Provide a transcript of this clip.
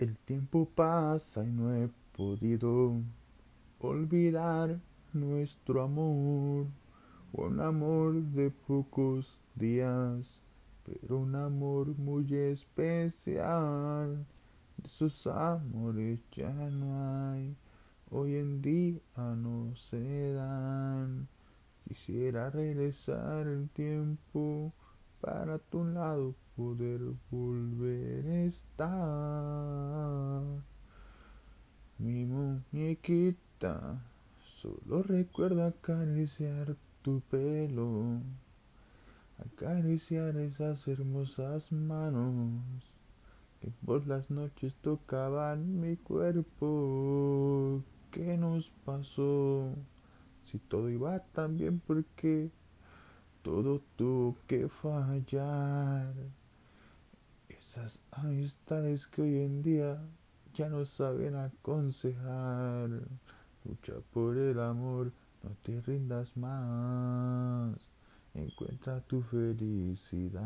El tiempo pasa y no he podido olvidar nuestro amor, un amor de pocos días, pero un amor muy especial. De esos amores ya no hay, hoy en día no se dan. Quisiera regresar el tiempo para tu lado poder volver a estar. Mi muñequita, solo recuerdo acariciar tu pelo, acariciar esas hermosas manos que por las noches tocaban mi cuerpo. ¿Qué nos pasó? Si todo iba tan bien, porque todo tuvo que fallar. Esas amistades que hoy en día ya no saben aconsejar. Lucha por el amor, no te rindas más. Encuentra tu felicidad.